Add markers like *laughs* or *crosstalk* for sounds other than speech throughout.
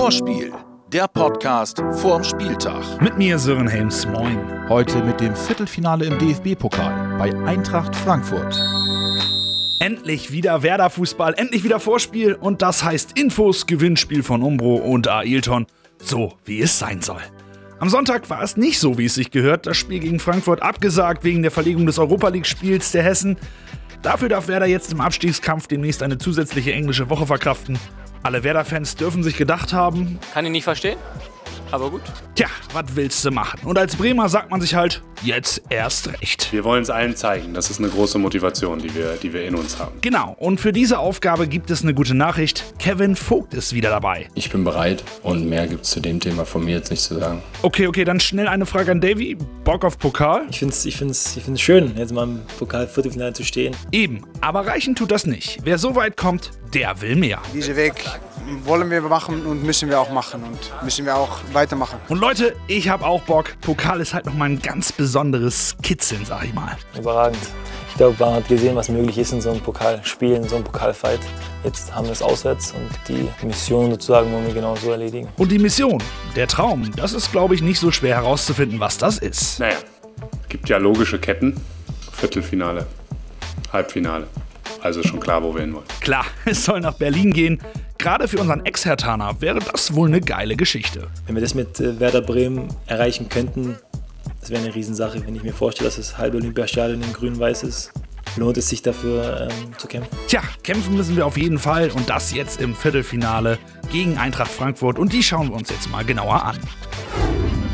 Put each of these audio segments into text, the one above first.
Vorspiel, der Podcast vorm Spieltag. Mit mir Sören Helms, moin. Heute mit dem Viertelfinale im DFB-Pokal bei Eintracht Frankfurt. Endlich wieder Werder-Fußball, endlich wieder Vorspiel und das heißt Infos, Gewinnspiel von Umbro und Ailton, so wie es sein soll. Am Sonntag war es nicht so, wie es sich gehört. Das Spiel gegen Frankfurt abgesagt wegen der Verlegung des Europa League-Spiels der Hessen. Dafür darf Werder jetzt im Abstiegskampf demnächst eine zusätzliche englische Woche verkraften. Alle Werder-Fans dürfen sich gedacht haben, Kann ich nicht verstehen, aber gut. tja, was willst du machen? Und als Bremer sagt man sich halt, jetzt erst recht. Wir wollen es allen zeigen. Das ist eine große Motivation, die wir, die wir in uns haben. Genau, und für diese Aufgabe gibt es eine gute Nachricht. Kevin Vogt ist wieder dabei. Ich bin bereit und mehr gibt es zu dem Thema von mir jetzt nicht zu sagen. Okay, okay, dann schnell eine Frage an Davy. Bock auf Pokal? Ich finde es ich find's, ich find's schön, jetzt mal im Pokal-Viertelfinale zu stehen. Eben, aber reichen tut das nicht. Wer so weit kommt, der will mehr. Diesen Weg wollen wir machen und müssen wir auch machen und müssen wir auch weitermachen. Und Leute, ich hab auch Bock. Pokal ist halt nochmal ein ganz besonderes Kitzeln, sag ich mal. Überragend. Ich glaube, man hat gesehen, was möglich ist in so einem Pokalspiel, in so einem Pokalfight. Jetzt haben wir es auswärts und die Mission sozusagen wollen wir genauso erledigen. Und die Mission, der Traum, das ist, glaube ich, nicht so schwer herauszufinden, was das ist. Naja, gibt ja logische Ketten. Viertelfinale, Halbfinale. Also schon klar, wo wir hinwollen. Klar, *laughs* es soll nach Berlin gehen. Gerade für unseren Ex-Hertaner wäre das wohl eine geile Geschichte. Wenn wir das mit äh, Werder Bremen erreichen könnten, das wäre eine Riesensache. Wenn ich mir vorstelle, dass das halbe Olympiastadion in grün-weiß ist, lohnt es sich dafür ähm, zu kämpfen. Tja, kämpfen müssen wir auf jeden Fall und das jetzt im Viertelfinale gegen Eintracht Frankfurt und die schauen wir uns jetzt mal genauer an.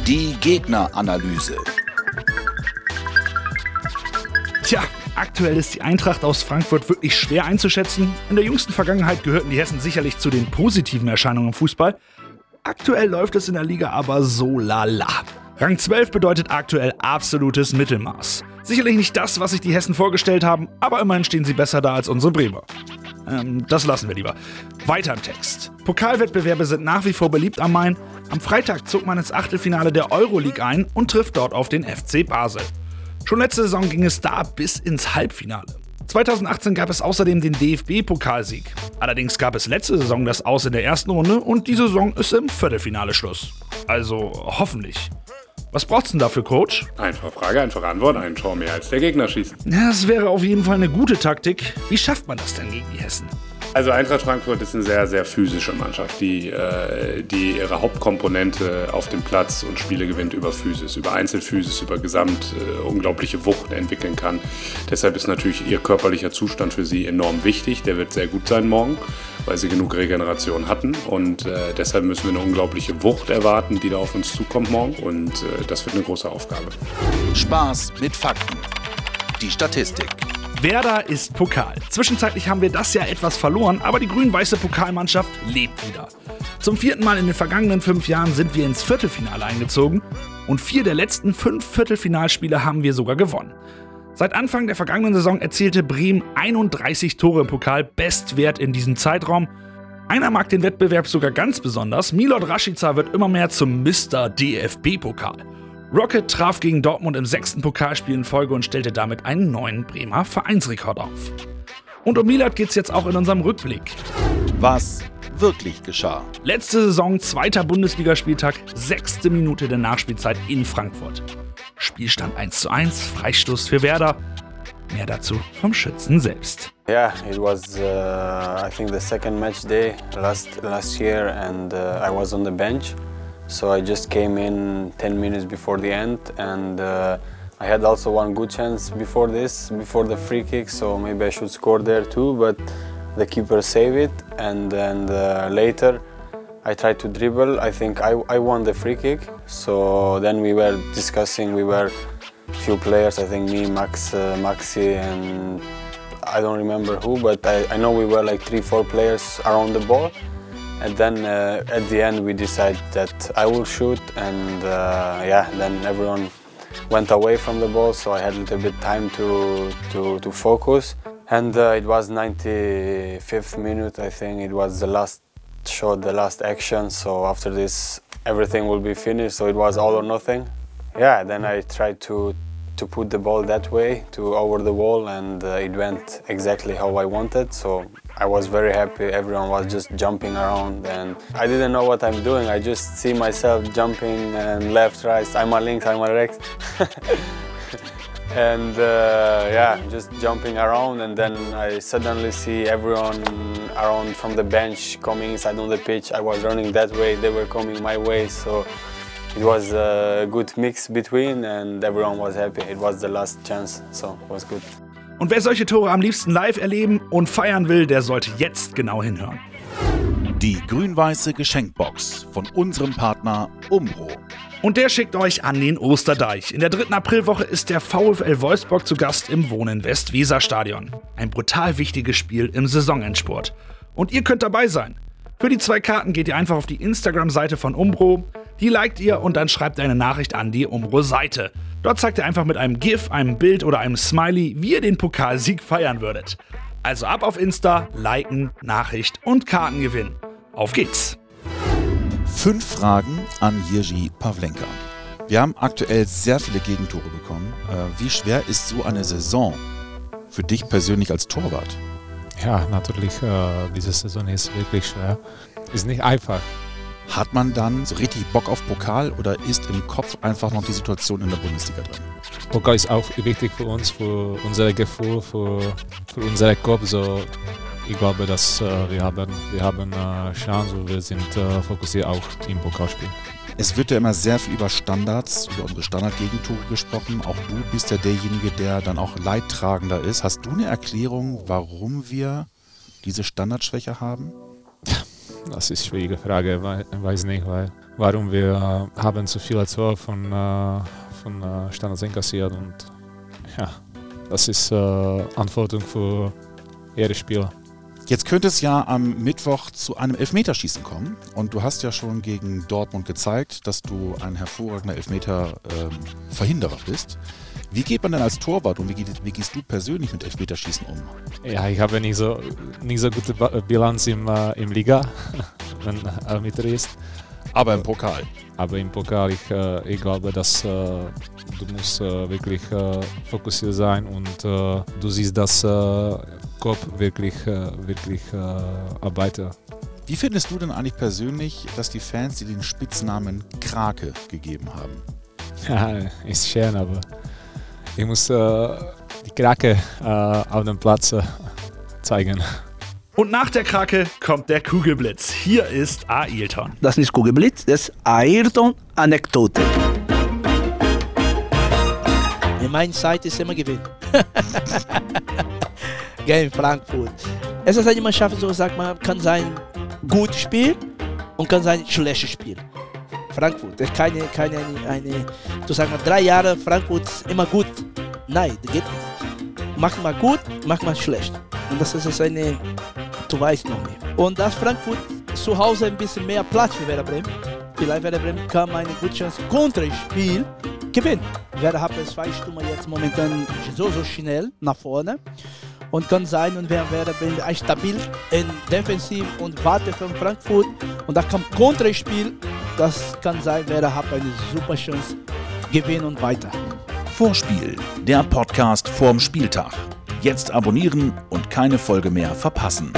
Die Gegneranalyse. Tja, aktuell ist die Eintracht aus Frankfurt wirklich schwer einzuschätzen. In der jüngsten Vergangenheit gehörten die Hessen sicherlich zu den positiven Erscheinungen im Fußball. Aktuell läuft es in der Liga aber so lala. Rang 12 bedeutet aktuell absolutes Mittelmaß. Sicherlich nicht das, was sich die Hessen vorgestellt haben, aber immerhin stehen sie besser da als unsere Bremer. Ähm, das lassen wir lieber. Weiter im Text. Pokalwettbewerbe sind nach wie vor beliebt am Main. Am Freitag zog man ins Achtelfinale der Euroleague ein und trifft dort auf den FC Basel. Schon letzte Saison ging es da bis ins Halbfinale. 2018 gab es außerdem den DFB-Pokalsieg. Allerdings gab es letzte Saison das Aus in der ersten Runde und diese Saison ist im Viertelfinale Schluss. Also hoffentlich. Was braucht's denn dafür, Coach? Einfache Frage, einfache Antwort. Ein Tor mehr als der Gegner schießen. Ja, das wäre auf jeden Fall eine gute Taktik. Wie schafft man das denn gegen die Hessen? Also Eintracht Frankfurt ist eine sehr, sehr physische Mannschaft, die, äh, die ihre Hauptkomponente auf dem Platz und Spiele gewinnt über Physis, über Einzelphysis, über gesamt äh, unglaubliche Wucht entwickeln kann. Deshalb ist natürlich ihr körperlicher Zustand für sie enorm wichtig. Der wird sehr gut sein morgen, weil sie genug Regeneration hatten. Und äh, deshalb müssen wir eine unglaubliche Wucht erwarten, die da auf uns zukommt morgen. Und das wird eine große Aufgabe. Spaß mit Fakten. Die Statistik. Werder ist Pokal. Zwischenzeitlich haben wir das ja etwas verloren, aber die grün-weiße Pokalmannschaft lebt wieder. Zum vierten Mal in den vergangenen fünf Jahren sind wir ins Viertelfinale eingezogen und vier der letzten fünf Viertelfinalspiele haben wir sogar gewonnen. Seit Anfang der vergangenen Saison erzielte Bremen 31 Tore im Pokal, Bestwert in diesem Zeitraum. Einer mag den Wettbewerb sogar ganz besonders. Milot Rashica wird immer mehr zum Mr. DFB-Pokal. Rocket traf gegen Dortmund im sechsten Pokalspiel in Folge und stellte damit einen neuen Bremer Vereinsrekord auf. Und um Milat geht's jetzt auch in unserem Rückblick. Was wirklich geschah. Letzte Saison, zweiter Bundesligaspieltag, sechste Minute der Nachspielzeit in Frankfurt. Spielstand 1 zu 1, Freistoß für Werder. Mehr dazu vom Schützen selbst. Yeah, it was uh, I think the second match day last last year, and uh, I was on the bench, so I just came in 10 minutes before the end, and uh, I had also one good chance before this, before the free kick, so maybe I should score there too, but the keeper saved it, and then uh, later I tried to dribble. I think I, I won the free kick, so then we were discussing. We were few players. I think me, Max, uh, Maxi, and I don't remember who, but I, I know we were like three, four players around the ball. And then uh, at the end we decided that I will shoot, and uh, yeah, then everyone went away from the ball, so I had a little bit time to to, to focus. And uh, it was 95th minute, I think. It was the last shot, the last action. So after this, everything will be finished. So it was all or nothing. Yeah. Then I tried to to put the ball that way to over the wall, and uh, it went exactly how I wanted. So I was very happy. Everyone was just jumping around, and I didn't know what I'm doing. I just see myself jumping and left, right. I'm a link, I'm a rex. *laughs* and uh, yeah, just jumping around, and then I suddenly see everyone around from the bench coming inside on the pitch. I was running that way, they were coming my way, so it was a good mix between, and everyone was happy. It was the last chance, so it was good. Und wer solche Tore am liebsten live erleben und feiern will, der sollte jetzt genau hinhören. Die grün-weiße Geschenkbox von unserem Partner Umbro. Und der schickt euch an den Osterdeich. In der dritten Aprilwoche ist der VfL Wolfsburg zu Gast im Wohnen Westweser-Stadion. Ein brutal wichtiges Spiel im Saisonendsport. Und ihr könnt dabei sein. Für die zwei Karten geht ihr einfach auf die Instagram-Seite von Umbro, die liked ihr und dann schreibt eine Nachricht an die Umbro-Seite. Dort zeigt ihr einfach mit einem GIF, einem Bild oder einem Smiley, wie ihr den Pokalsieg feiern würdet. Also ab auf Insta, liken, Nachricht und Karten gewinnen. Auf geht's! Fünf Fragen an Jirgi Pavlenka. Wir haben aktuell sehr viele Gegentore bekommen. Äh, wie schwer ist so eine Saison für dich persönlich als Torwart? Ja, natürlich, äh, diese Saison ist wirklich schwer. Ist nicht einfach. Hat man dann so richtig Bock auf Pokal oder ist im Kopf einfach noch die Situation in der Bundesliga drin? Pokal ist auch wichtig für uns, für unser Gefühl, für, für unseren Kopf. So, ich glaube, dass äh, wir haben, wir haben äh, Chance und wir sind äh, fokussiert auch im Pokalspiel. Es wird ja immer sehr viel über Standards, über unsere Standardgegentore gesprochen. Auch du bist ja derjenige, der dann auch leidtragender ist. Hast du eine Erklärung, warum wir diese Standardschwäche haben? *laughs* Das ist eine schwierige Frage, ich weiß nicht, weil, warum wir äh, haben zu viele Tore von, äh, von äh, Standards inkassiert und ja, das ist äh, Antwortung für jeden Spieler. Jetzt könnte es ja am Mittwoch zu einem Elfmeterschießen kommen. Und du hast ja schon gegen Dortmund gezeigt, dass du ein hervorragender Elfmeter-Verhinderer ähm, bist. Wie geht man denn als Torwart und wie, geht, wie, gehst du persönlich mit Elfmeterschießen um? Ja, ich habe nicht so, nicht so gute Bilanz im, äh, im Liga, *laughs* wenn Elfmeter ist. Aber im Pokal. Aber im Pokal, ich, äh, ich glaube, dass äh, du musst äh, wirklich äh, fokussiert sein und äh, du siehst, dass Kopf wirklich, wirklich arbeitet. Wie findest du denn eigentlich persönlich, dass die Fans dir den Spitznamen Krake gegeben haben? Ja, ist schön, aber ich muss die Krake auf dem Platz zeigen. Und nach der Krake kommt der Kugelblitz. Hier ist Ailton. Das ist nicht Kugelblitz, das ist Ailton-Anekdote. In meiner Zeit ist immer gewinnen. *laughs* Gegen Frankfurt. Es ist eine Mannschaft, so sagt man, kann sein gutes Spiel und kann sein schlechtes Spiel. Frankfurt, das ist keine, keine eine, du sagst mal, drei Jahre Frankfurt ist immer gut. Nein, das geht nicht. Mach mal gut, mach mal schlecht. Und das ist eine du weißt noch nicht. Und dass Frankfurt zu Hause ein bisschen mehr Platz für Werder Bremen. Vielleicht Werder Bremen kann eine gute Chance Konterspiel gewinnen. Werder hat zwei Stunden jetzt momentan so, so schnell nach vorne. Und kann sein, und wer Werder Bremen stabil in Defensiv und wartet von Frankfurt. Und da kommt Konterspiel. Das kann sein, Werder hat eine super Chance gewinnen und weiter. Vorspiel, der Podcast vorm Spieltag. Jetzt abonnieren und keine Folge mehr verpassen.